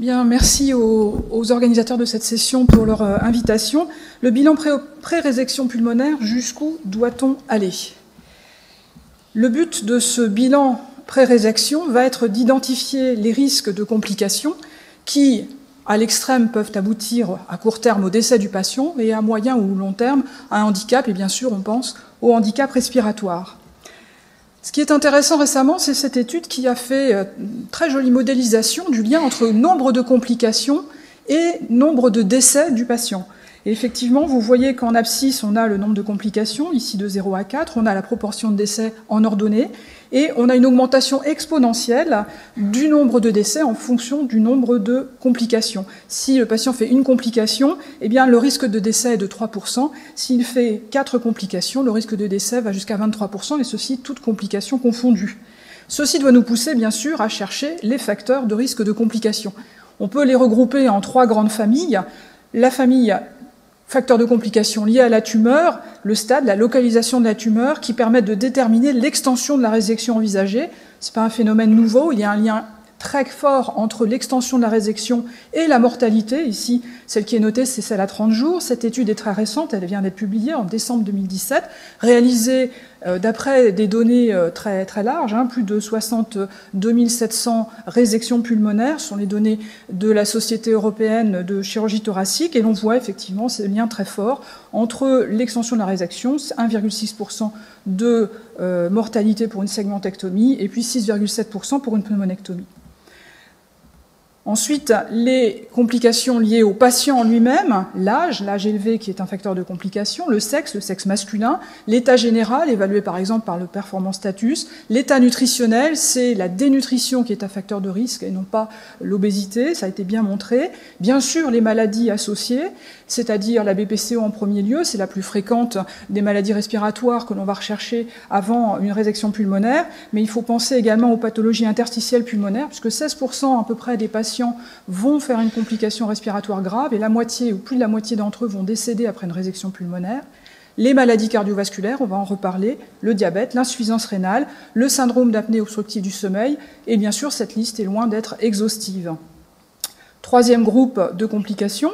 Bien, merci aux, organisateurs de cette session pour leur euh, invitation. Le bilan pré-résection pulmonaire, jusqu'où doit-on aller? Le but de ce bilan pré-résection va être d'identifier les risques de complications qui, à l'extrême, peuvent aboutir à court terme au décès du patient et à moyen ou long terme à un handicap, et bien sûr, on pense au handicap respiratoire. Ce qui est intéressant récemment, c'est cette étude qui a fait euh, une très jolie modélisation du lien entre nombre de complications et nombre de décès du patient. Effectivement, vous voyez qu'en abscisse, on a le nombre de complications, ici de 0 à 4, on a la proportion de décès en ordonnée, et on a une augmentation exponentielle du nombre de décès en fonction du nombre de complications. Si le patient fait une complication, eh bien, le risque de décès est de 3%. S'il fait quatre complications, le risque de décès va jusqu'à 23%, et ceci toutes complications confondues. Ceci doit nous pousser, bien sûr, à chercher les facteurs de risque de complications. On peut les regrouper en trois grandes familles. La famille facteurs de complications liés à la tumeur, le stade, la localisation de la tumeur, qui permettent de déterminer l'extension de la résection envisagée. Ce n'est pas un phénomène nouveau, il y a un lien très fort entre l'extension de la résection et la mortalité. Ici, celle qui est notée, c'est celle à 30 jours. Cette étude est très récente, elle vient d'être publiée en décembre 2017, réalisée euh, d'après des données euh, très, très larges, hein, plus de 62 700 résections pulmonaires, ce sont les données de la Société européenne de chirurgie thoracique, et l'on voit effectivement ce lien très fort entre l'extension de la résection, 1,6% de euh, mortalité pour une segmentectomie, et puis 6,7% pour une pneumonectomie. Ensuite, les complications liées au patient en lui-même, l'âge, l'âge élevé qui est un facteur de complication, le sexe, le sexe masculin, l'état général, évalué par exemple par le performance status, l'état nutritionnel, c'est la dénutrition qui est un facteur de risque et non pas l'obésité, ça a été bien montré. Bien sûr, les maladies associées, c'est-à-dire la BPCO en premier lieu, c'est la plus fréquente des maladies respiratoires que l'on va rechercher avant une résection pulmonaire, mais il faut penser également aux pathologies interstitielles pulmonaires, puisque 16% à peu près des patients vont faire une complication respiratoire grave, et la moitié ou plus de la moitié d'entre eux vont décéder après une résection pulmonaire. Les maladies cardiovasculaires, on va en reparler, le diabète, l'insuffisance rénale, le syndrome d'apnée obstructive du sommeil, et bien sûr, cette liste est loin d'être exhaustive. Troisième groupe de complications,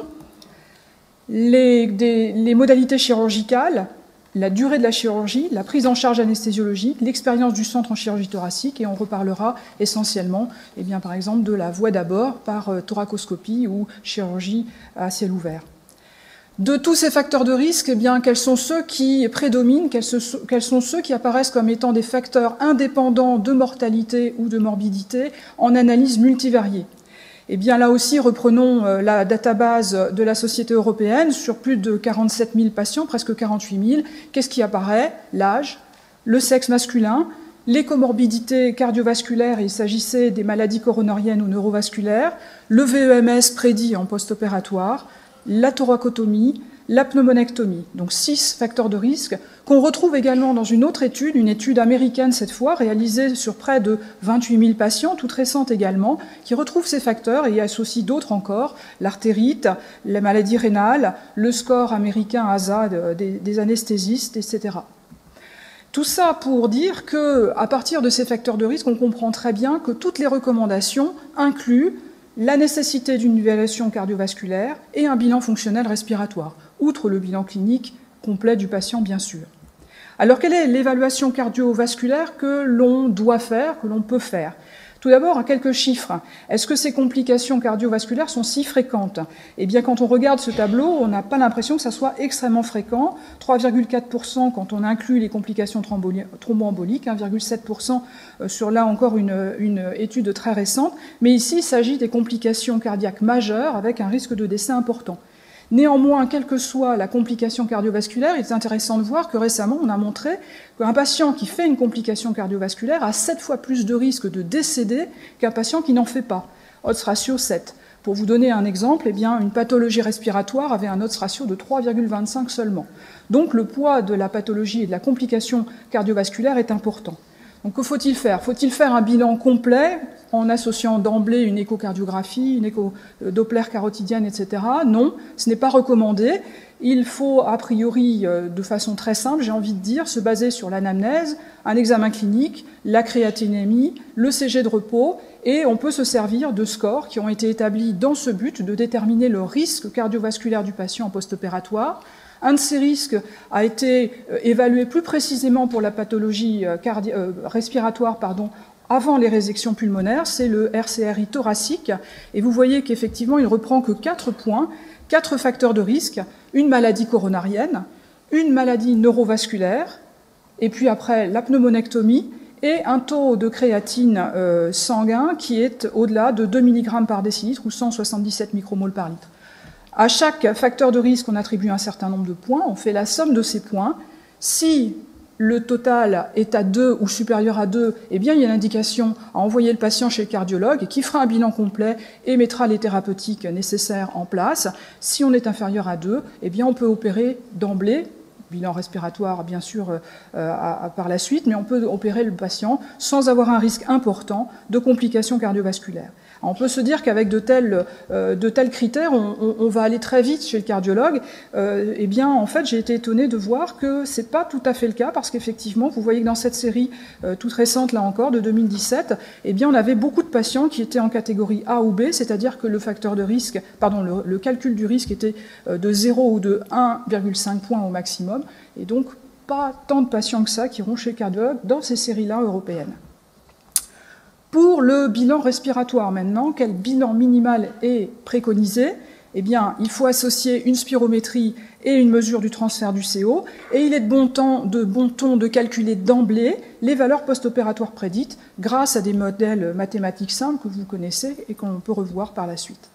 les, modalités chirurgicales, la durée de la chirurgie, la prise en charge anesthésiologique, l'expérience du centre en chirurgie thoracique, et on reparlera essentiellement, eh par exemple, de la voie d'abord par euh, thoracoscopie ou chirurgie à ciel ouvert. De tous ces facteurs de risque, eh quels sont ceux qui prédominent, quels sont ceux qui apparaissent comme étant des facteurs indépendants de mortalité ou de morbidité en analyse multivariée? Eh bien là aussi, reprenons euh, la database de la Société européenne sur plus de 47 000 patients, presque 48 000. Qu'est-ce qui apparaît? L'âge, le sexe masculin, les comorbidités cardiovasculaires, il s'agissait des maladies coronariennes ou neurovasculaires, le VEMS prédit en post-opératoire, la thoracotomie, la pneumonectomie. Donc six facteurs de risque qu'on retrouve également dans une autre étude, une étude américaine cette fois, réalisée sur près de 28 000 patients, toute récente également, qui retrouve ces facteurs et y associe d'autres encore, l'artérite, la maladie rénale, le score américain ASA des, des anesthésistes, etc. Tout ça pour dire que, à partir de ces facteurs de risque, on comprend très bien que toutes les recommandations incluent la nécessité d'une évaluation cardiovasculaire et un bilan fonctionnel respiratoire outre le bilan clinique complet du patient, bien sûr. Alors, quelle est l'évaluation cardiovasculaire que l'on doit faire, que l'on peut faire? Tout d'abord, quelques chiffres. Est-ce que ces complications cardiovasculaires sont si fréquentes? Eh bien, quand on regarde ce tableau, on n'a pas l'impression que ça soit extrêmement fréquent. 3,4% quand on inclut les complications thromboemboliques, 1,7% euh, sur là encore une, une étude très récente. Mais ici, il s'agit des complications cardiaques majeures avec un risque de décès important. Néanmoins, quelle que soit la complication cardiovasculaire, il est intéressant de voir que récemment, on a montré qu'un patient qui fait une complication cardiovasculaire a 7 fois plus de risque de décéder qu'un patient qui n'en fait pas. Odds ratio 7. Pour vous donner un exemple, eh une pathologie respiratoire avait un odds ratio de 3,25 seulement. Donc le poids de la pathologie et de la complication cardiovasculaire est important. Donc que faut-il faire? Faut-il faire un bilan complet en associant d'emblée une échocardiographie, une écho euh, Doppler carotidienne, etc. Non, ce n'est pas recommandé. Il faut, a priori, euh, de façon très simple, j'ai envie de dire, se baser sur l'anamnèse, un examen clinique, la créatinémie, le CG de repos, et on peut se servir de scores qui ont été établis dans ce but de déterminer le risque cardiovasculaire du patient en post-opératoire. Un de ces risques a été euh, évalué plus précisément pour la pathologie respiratoire pardon, avant les résections pulmonaires, c'est le RCRI thoracique. Et vous voyez qu'effectivement, il reprend que quatre points, quatre facteurs de risque, une maladie coronarienne, une maladie neurovasculaire, et puis après la pneumonectomie, et un taux de créatine euh, sanguin qui est au-delà de 2 mg par décilitre ou 177 micromoles par litre. À chaque facteur de risque, on attribue un certain nombre de points, on fait la somme de ces points. Si le total est à 2 ou supérieur à 2, eh bien, il y a l'indication à envoyer le patient chez le cardiologue qui fera un bilan complet et mettra les thérapeutiques nécessaires en place. Si on est inférieur à 2, eh bien, on peut opérer d'emblée bilan respiratoire bien sûr euh, par la suite, mais on peut opérer le patient sans avoir un risque important de complications cardiovasculaires. On peut se dire qu'avec de tels, euh, critères, on, va aller très vite chez le cardiologue. Euh, eh bien, en fait, j'ai été étonnée de voir que ce n'est pas tout à fait le cas, parce qu'effectivement, vous voyez que dans cette série euh, toute récente, là encore, de 2017, eh bien, on avait beaucoup de patients qui étaient en catégorie A ou B, c'est-à-dire que le facteur de risque, pardon, le, calcul du risque était de 0 ou de 1,5 points au maximum, et donc pas tant de patients que ça qui iront chez le cardiologue dans ces séries-là européennes. Pour le bilan respiratoire. Maintenant, quel bilan minimal est préconisé? Eh bien, il faut associer une spirométrie et une mesure du transfert du CO, et il est de bon, temps, ton de calculer d'emblée les valeurs post-opératoires prédites grâce à des modèles mathématiques simples que vous connaissez et qu'on peut revoir par la suite.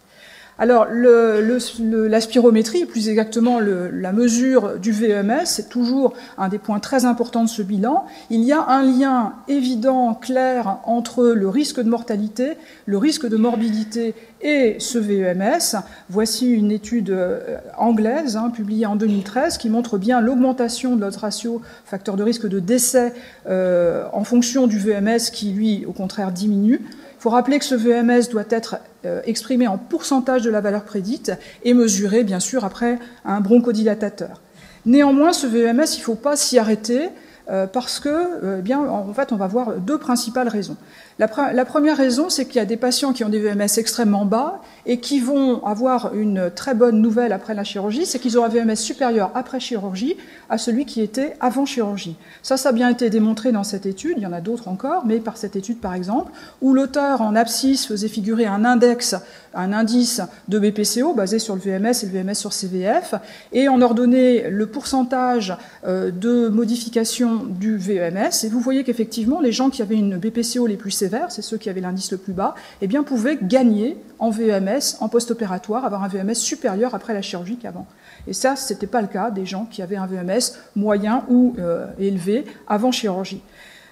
Alors, la spirométrie, plus exactement la mesure du VMS, c'est toujours un des points très importants de ce bilan. Il y a un lien évident, clair, entre le risque de mortalité, le risque de morbidité et ce VEMS. Voici une étude euh, anglaise hein, publiée en 2013 qui montre bien l'augmentation de notre ratio facteur de risque de décès euh, en fonction du VMS qui, lui, au contraire, diminue. Il faut rappeler que ce VMS doit être euh, exprimé en pourcentage de la valeur prédite et mesuré, bien sûr, après un bronchodilatateur. Néanmoins, ce VMS, il ne faut pas s'y arrêter euh, parce que, euh, eh en fait, on va voir deux principales raisons. La, première raison, c'est qu'il y a des patients qui ont des VMS extrêmement bas et qui vont avoir une très bonne nouvelle après la chirurgie, c'est qu'ils ont un VMS supérieur après chirurgie à celui qui était avant chirurgie. Ça, ça a bien été démontré dans cette étude, il y en a d'autres encore, mais par cette étude par exemple, où l'auteur en abscisse faisait figurer un index, un indice de BPCO basé sur le VMS et le VMS sur CVF, et en ordonnait le pourcentage euh, de modification du VMS, et vous voyez qu'effectivement, les gens qui avaient une BPCO les plus c'est ceux qui avaient l'indice le plus bas, eh bien, pouvaient gagner en VMS, en post-opératoire, avoir un VMS supérieur après la chirurgie qu'avant. Et ça, ce n'était pas le cas des gens qui avaient un VMS moyen ou euh, élevé avant chirurgie.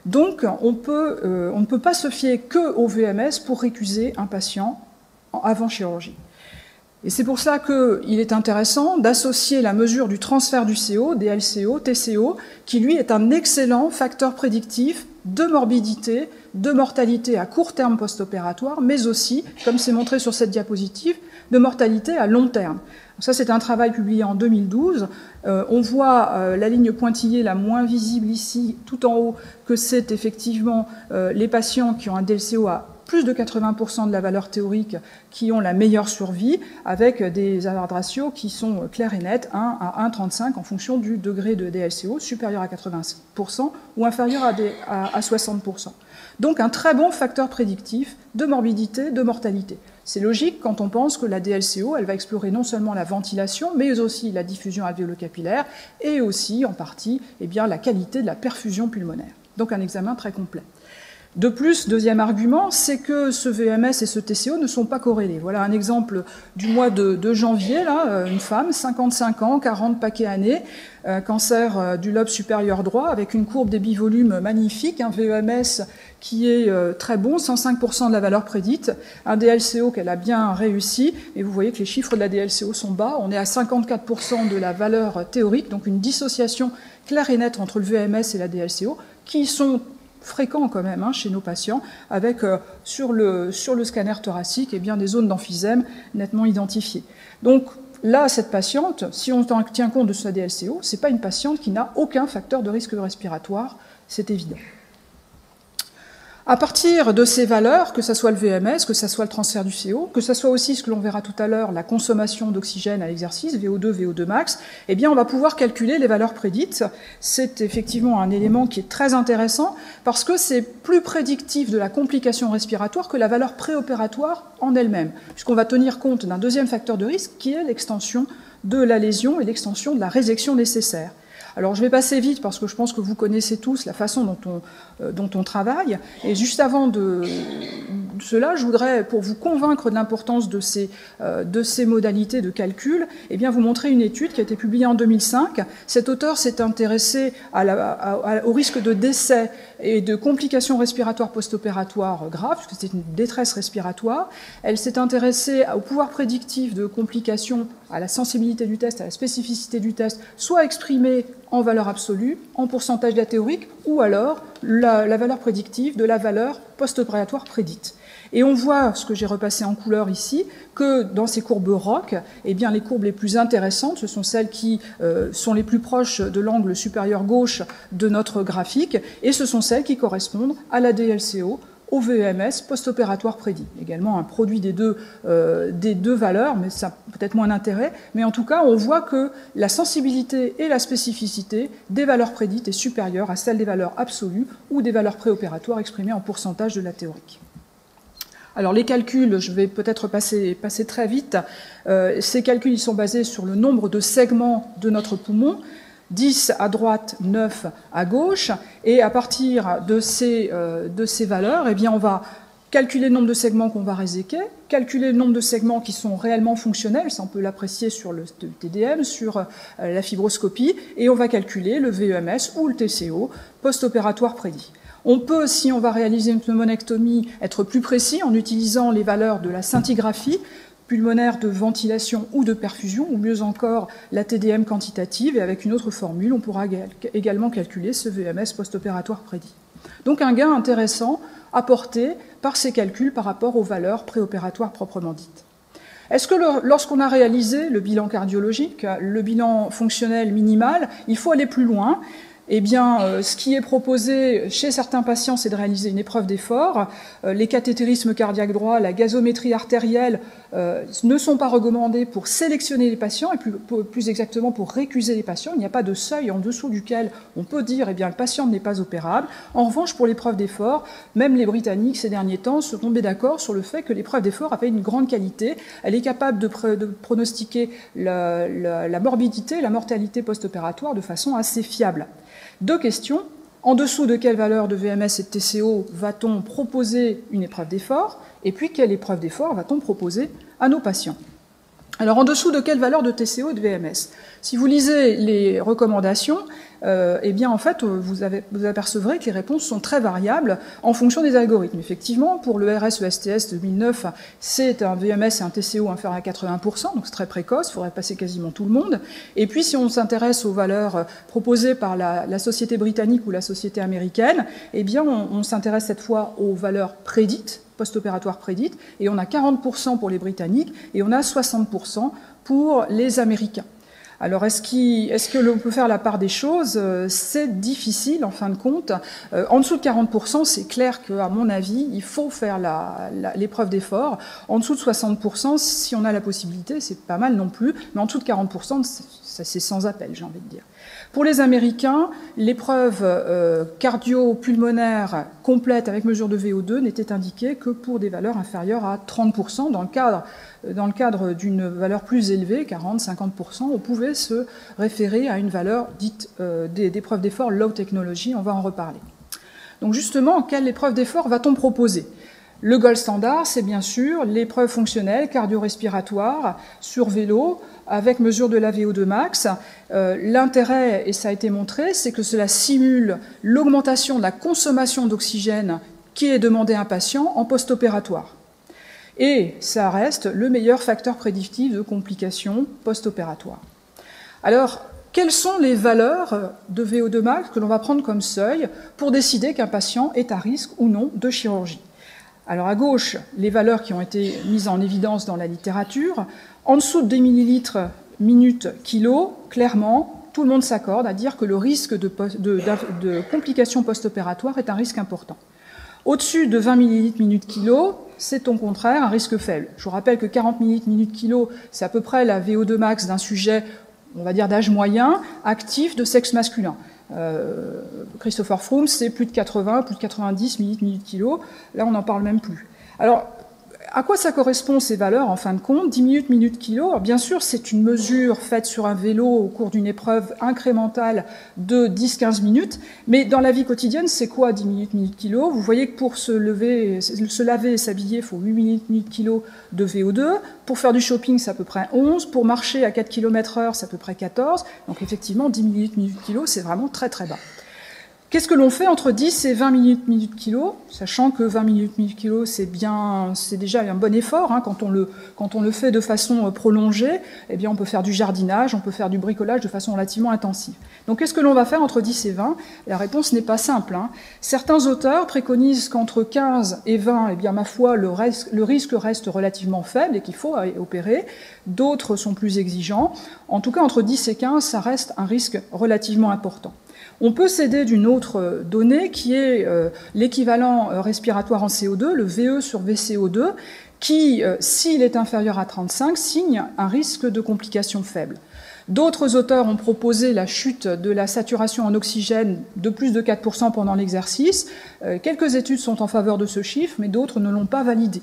Donc, euh, on, ne peut pas se fier que au VMS pour récuser un patient avant chirurgie. Et c'est pour ça qu'il est intéressant d'associer la mesure du transfert du CO, DLCO, TCO, qui lui est un excellent facteur prédictif de morbidité, de mortalité à court terme post-opératoire, mais aussi, comme c'est montré sur cette diapositive, de mortalité à long terme. Ça, c'est un travail publié en 2012. Euh, on voit euh, la ligne pointillée la moins visible ici, tout en haut, que c'est effectivement euh, les patients qui ont un DLCO à plus de 80% de la valeur théorique qui ont la meilleure survie, avec des hazard ratios qui sont clairs et nets, 1 à 1,35 en fonction du degré de DLCO, supérieur à 80% ou inférieur à, à 60%. Donc un très bon facteur prédictif de morbidité, de mortalité. C'est logique quand on pense que la DLCO, elle va explorer non seulement la ventilation, mais aussi la diffusion alvéolo-capillaire et aussi, en partie, eh la qualité de la perfusion pulmonaire. Donc un examen très complet. De plus, deuxième argument, c'est que ce VMS et ce TCO ne sont pas corrélés. Voilà un exemple du mois de, janvier, euh, une femme, 55 ans, 40 paquets années, euh, cancer euh, du lobe supérieur droit, avec une courbe des bivolumes magnifique, un VMS qui est très bon, 105% de la valeur prédite, un DLCO qu'elle a bien réussi, et vous voyez que les chiffres de la DLCO sont bas, on est à 54% de la valeur théorique, donc une dissociation claire et nette entre le VMS et la DLCO, qui sont fréquent quand même hein, chez nos patients, avec euh, sur, le, scanner thoracique et eh bien, des zones d'emphysème nettement identifiées. Donc là, cette patiente, si on tient compte de sa DLCO, ce n'est pas une patiente qui n'a aucun facteur de risque respiratoire, c'est évident. À partir de ces valeurs, que ce soit le VMS, que ce soit le transfert du CO, que ce soit aussi ce que l'on verra tout à l'heure, la consommation d'oxygène à l'exercice, VO2, VO2 max, eh on va pouvoir calculer les valeurs prédites. C'est effectivement un élément qui est très intéressant parce que c'est plus prédictif de la complication respiratoire que la valeur préopératoire en elle-même, puisqu'on va tenir compte d'un deuxième facteur de risque qui est l'extension de la lésion et l'extension de la résection nécessaire. Alors je vais passer vite parce que je pense que vous connaissez tous la façon dont on, euh, travaille. Et juste avant de, cela, je voudrais, pour vous convaincre de l'importance de ces, euh, de ces modalités de calcul, eh bien, vous montrer une étude qui a été publiée en 2005. Cet auteur s'est intéressé au risque de décès et de complications respiratoires post-opératoires graves, puisque c'est une détresse respiratoire. Elle s'est intéressée au pouvoir prédictif de complications, à la sensibilité du test, à la spécificité du test, soit exprimée en valeur absolue, en pourcentage de la théorique, ou alors la, valeur prédictive de la valeur post-opératoire prédite. Et on voit, ce que j'ai repassé en couleur ici, que dans ces courbes ROC, eh les courbes les plus intéressantes, ce sont celles qui euh, sont les plus proches de l'angle supérieur gauche de notre graphique, et ce sont celles qui correspondent à la DLCO, au VEMS post-opératoire prédit. Également un produit des deux, euh, des deux valeurs, mais ça peut-être moins d'intérêt. Mais en tout cas, on voit que la sensibilité et la spécificité des valeurs prédites est supérieure à celle des valeurs absolues ou des valeurs préopératoires exprimées en pourcentage de la théorique. Alors les calculs, je vais peut-être passer, passer, très vite. Euh, ces calculs ils sont basés sur le nombre de segments de notre poumon. 10 à droite, 9 à gauche, et à partir de ces, euh, de ces valeurs, eh bien, on va calculer le nombre de segments qu'on va réséquer, calculer le nombre de segments qui sont réellement fonctionnels, ça on peut l'apprécier sur le TDM, sur euh, la fibroscopie, et on va calculer le VEMS ou le TCO post-opératoire prédit. On peut, si on va réaliser une pneumonectomie, être plus précis en utilisant les valeurs de la scintigraphie, pulmonaire de ventilation ou de perfusion, ou mieux encore la TDM quantitative, et avec une autre formule, on pourra également calculer ce VMS post-opératoire prédit. Donc un gain intéressant apporté par ces calculs par rapport aux valeurs préopératoires proprement dites. Est-ce que lorsqu'on a réalisé le bilan cardiologique, le bilan fonctionnel minimal, il faut aller plus loin? Eh bien, euh, ce qui est proposé chez certains patients, c'est de réaliser une épreuve d'effort. Euh, les cathétérismes cardiaques droits, la gazométrie artérielle ne sont pas recommandés pour sélectionner les patients et plus, exactement pour récuser les patients. Il n'y a pas de seuil en dessous duquel on peut dire eh le patient n'est pas opérable. En revanche, pour l'épreuve d'effort, même les Britanniques ces derniers temps se tombaient d'accord sur le fait que l'épreuve d'effort avait une grande qualité. Elle est capable de, pronostiquer la, la morbidité, la mortalité post-opératoire de façon assez fiable. Deux questions. En dessous de quelle valeur de VMS et de TCO va-t-on proposer une épreuve d'effort Et puis, quelle épreuve d'effort va-t-on proposer à nos patients? Alors, en dessous de quelle valeur de TCO et de VMS Si vous lisez les recommandations, euh, eh bien, en fait, vous, apercevrez que les réponses sont très variables en fonction des algorithmes. Effectivement, pour le RSESTS 2009, c'est un VMS et un TCO inférieur à 80%, donc c'est très précoce, il faudrait passer quasiment tout le monde. Et puis, si on s'intéresse aux valeurs proposées par la, société britannique ou la société américaine, eh bien, on s'intéresse cette fois aux valeurs prédites post-opératoire prédite, et on a 40% pour les Britanniques et on a 60% pour les Américains. Alors, est-ce, est que l'on peut faire la part des choses? Euh, C'est difficile, en fin de compte. Euh, en dessous de 40%, c'est clair qu'à mon avis, il faut faire l'épreuve d'effort. En dessous de 60%, si on a la possibilité, c'est pas mal non plus. Mais en dessous de 40%, c'est sans appel, j'ai envie de dire. Pour les Américains, l'épreuve euh, cardio-pulmonaire complète avec mesure de VO2 n'était indiquée que pour des valeurs inférieures à 30%. Dans le cadre, euh, dans le cadre d'une valeur plus élevée, 40-50%, on pouvait se référer à une valeur dite euh, d'épreuve d'effort low technology, on va en reparler. Donc justement, quelle épreuve d'effort va-t-on proposer? Le gold standard, c'est bien sûr l'épreuve fonctionnelle cardio-respiratoire sur vélo avec mesure de la VO2 max. Euh, l'intérêt, et ça a été montré, c'est que cela simule l'augmentation de la consommation d'oxygène qui est demandée à un patient en post-opératoire. Et ça reste le meilleur facteur prédictif de complications post-opératoires. Alors, quelles sont les valeurs de VO2 max que l'on va prendre comme seuil pour décider qu'un patient est à risque ou non de chirurgie? Alors à gauche, les valeurs qui ont été mises en évidence dans la littérature. En dessous de 2 millilitres minutes kilo, clairement, tout le monde s'accorde à dire que le risque de, complications post-opératoires est un risque important. Au-dessus de 20 millilitres minutes kilo, c'est au contraire un risque faible. Je vous rappelle que 40 millilitres minutes kilo, c'est à peu près la VO2 max d'un sujet on va dire d'âge moyen, actif de sexe masculin. Euh, Christopher Froome, c'est plus de 80, plus de 90 millilitres minutes kilo. Là, on n'en parle même plus. Alors, à quoi ça correspond ces valeurs en fin de compte? 10 minutes, minutes, kilo Bien sûr, c'est une mesure faite sur un vélo au cours d'une épreuve incrémentale de 10-15 minutes, mais dans la vie quotidienne, c'est quoi 10 minutes, minutes, kilo? Vous voyez que pour se, lever, se laver et s'habiller, il faut 8 minutes, minutes, kilo de VO2. Pour faire du shopping, c'est à peu près 11. Pour marcher à 4 km heure, c'est à peu près 14. Donc effectivement, 10 minutes, minutes, kilo, c'est vraiment très très bas. Qu'est-ce que l'on fait entre 10 et 20 minutes minutes kilo, sachant que 20 minutes minutes kilo, c'est bien, c'est déjà un bon effort hein, quand on le fait de façon euh, prolongée. Eh bien, on peut faire du jardinage, on peut faire du bricolage de façon relativement intensive. Donc, qu'est-ce que l'on va faire entre 10 et 20 La réponse n'est pas simple. Hein. Certains auteurs préconisent qu'entre 15 et 20, eh ma foi, le, le risque reste relativement faible et qu'il faut opérer. D'autres sont plus exigeants. En tout cas, entre 10 et 15, ça reste un risque relativement important. On peut s'aider d'une autre donnée qui est euh, l'équivalent euh, respiratoire en CO2, le VE sur VCO2, qui, euh, s'il est inférieur à 35, signe un risque de complications faibles. D'autres auteurs ont proposé la chute de la saturation en oxygène de plus de 4% pendant l'exercice. Quelques études sont en faveur de ce chiffre, mais d'autres ne l'ont pas validé.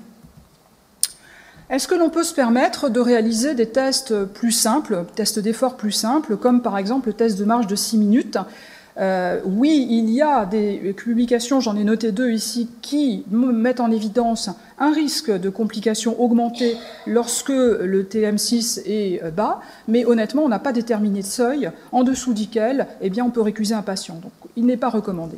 Est-ce que l'on peut se permettre de réaliser des tests plus simples, tests d'effort plus simples, comme par exemple le test de marche de 6 minutes? Euh, oui, il y a des publications, j'en ai noté deux ici, qui mettent en évidence un risque de complications augmentées lorsque le TM6 est euh, bas, mais honnêtement, on n'a pas déterminé de seuil en dessous duquel eh on peut récuser un patient. Donc, il n'est pas recommandé.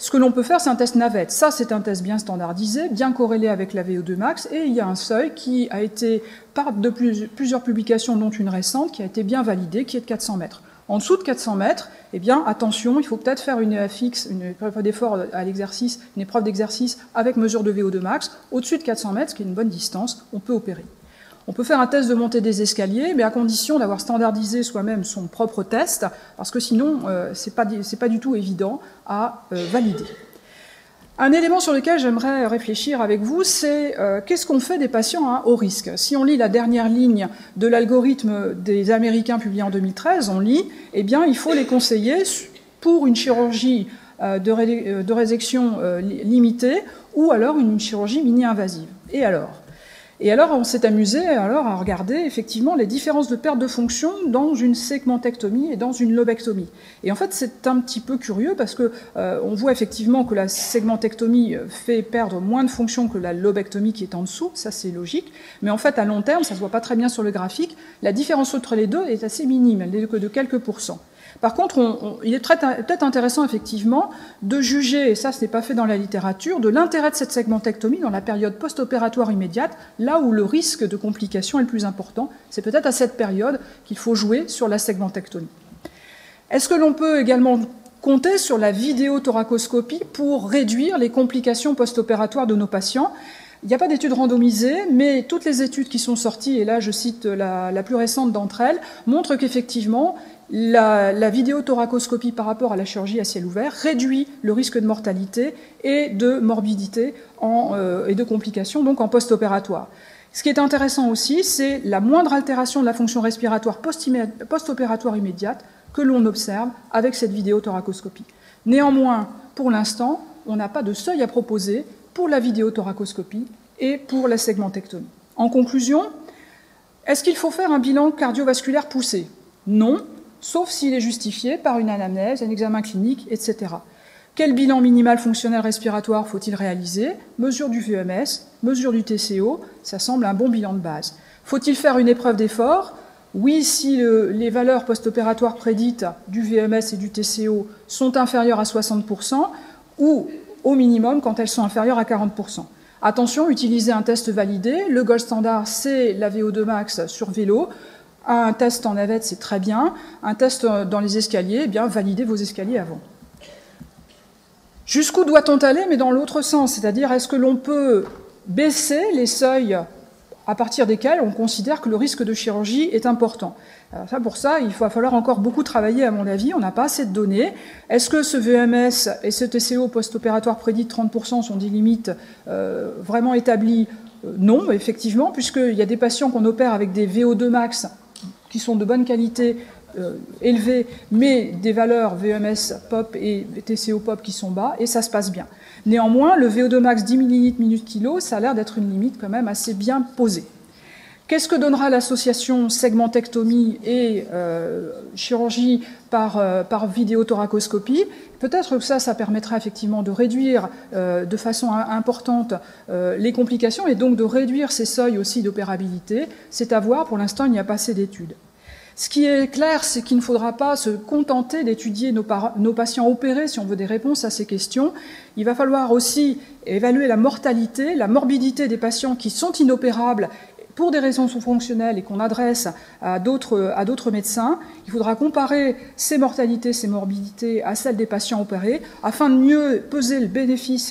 Ce que l'on peut faire, c'est un test navette. Ça, c'est un test bien standardisé, bien corrélé avec la VO2 max, et il y a un seuil qui a été, par de plusieurs publications, dont une récente, qui a été bien validé, qui est de 400 mètres. En dessous de 400 mètres, eh bien, attention, il faut peut-être faire une EFX, une épreuve d'effort à l'exercice, une épreuve d'exercice avec mesure de VO2 max. Au-dessus de 400 mètres, ce qui est une bonne distance, on peut opérer. On peut faire un test de montée des escaliers, mais à condition d'avoir standardisé soi-même son propre test, parce que sinon, euh, ce n'est pas, du tout évident à euh, valider. Un élément sur lequel j'aimerais réfléchir avec vous, c'est euh, qu'est-ce qu'on fait des patients à haut risque? Si on lit la dernière ligne de l'algorithme des Américains publié en 2013, on lit, eh bien, il faut les conseiller pour une chirurgie de, résection limitée ou alors une chirurgie mini-invasive. Et alors? Et alors, on s'est amusé alors à regarder effectivement les différences de perte de fonction dans une segmentectomie et dans une lobectomie. Et en fait, c'est un petit peu curieux parce que euh, on voit effectivement que la segmentectomie fait perdre moins de fonction que la lobectomie qui est en dessous. Ça, c'est logique. Mais en fait, à long terme, ça se voit pas très bien sur le graphique. La différence entre les deux est assez minime. Elle n'est que de quelques pourcents. Par contre, il est peut-être intéressant effectivement de juger, et ça ce n'est pas fait dans la littérature, de l'intérêt de cette segmentectomie dans la période post-opératoire immédiate, là où le risque de complication est le plus important. C'est peut-être à cette période qu'il faut jouer sur la segmentectomie. Est-ce que l'on peut également compter sur la vidéothoracoscopie pour réduire les complications post-opératoires de nos patients? Il n'y a pas d'études randomisées, mais toutes les études qui sont sorties, et là je cite la plus récente d'entre elles, montrent qu'effectivement, la, vidéothoracoscopie par rapport à la chirurgie à ciel ouvert réduit le risque de mortalité et de morbidité euh, et de complications donc en post-opératoire. Ce qui est intéressant aussi, c'est la moindre altération de la fonction respiratoire post-opératoire immédiate que l'on observe avec cette vidéothoracoscopie. Néanmoins, pour l'instant, on n'a pas de seuil à proposer pour la vidéothoracoscopie et pour la segmentectomie. En conclusion, est-ce qu'il faut faire un bilan cardiovasculaire poussé? Non, sauf s'il est justifié par une anamnèse, un examen clinique, etc. Quel bilan minimal fonctionnel respiratoire faut-il réaliser? Mesure du VMS, mesure du TCO, ça semble un bon bilan de base. Faut-il faire une épreuve d'effort? Oui, si les valeurs post-opératoires prédites du VMS et du TCO sont inférieures à 60%, ou au minimum quand elles sont inférieures à 40%. Attention, utilisez un test validé. Le gold standard, c'est la VO2 max sur vélo Un test en navette, c'est très bien. Un test dans les escaliers, eh bien, validez vos escaliers avant. Jusqu'où doit-on aller, mais dans l'autre sens? C'est-à-dire, est-ce que l'on peut baisser les seuils à partir desquels on considère que le risque de chirurgie est important? ça, pour ça, il va falloir encore beaucoup travailler, à mon avis. On n'a pas assez de données. Est-ce que ce VMS et ce TCO post-opératoire prédit de 30% sont des limites euh, vraiment établies? Euh, Non, effectivement, puisqu'il y a des patients qu'on opère avec des VO2 max qui sont de bonne qualité, euh, élevées, mais des valeurs VMS POP et TCO POP qui sont bas, et ça se passe bien. Néanmoins, le VO2 max 10 ml minute kilo, ça a l'air d'être une limite quand même assez bien posée. Qu'est-ce que donnera l'association segmentectomie et euh, chirurgie par, euh, vidéothoracoscopie? Peut-être que ça, ça permettra effectivement de réduire euh, de façon importante les complications et donc de réduire ces seuils aussi d'opérabilité. C'est à voir, pour l'instant, il n'y a pas assez d'études. Ce qui est clair, c'est qu'il ne faudra pas se contenter d'étudier nos, patients opérés si on veut des réponses à ces questions. Il va falloir aussi évaluer la mortalité, la morbidité des patients qui sont inopérables pour des raisons sous-fonctionnelles et qu'on adresse à d'autres médecins. Il faudra comparer ces mortalités, ces morbidités à celles des patients opérés afin de mieux peser le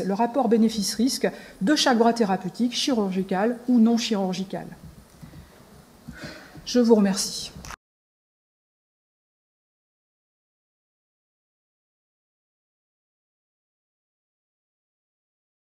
le rapport bénéfice-risque de chaque bras thérapeutique, chirurgical ou non chirurgical. Je vous remercie.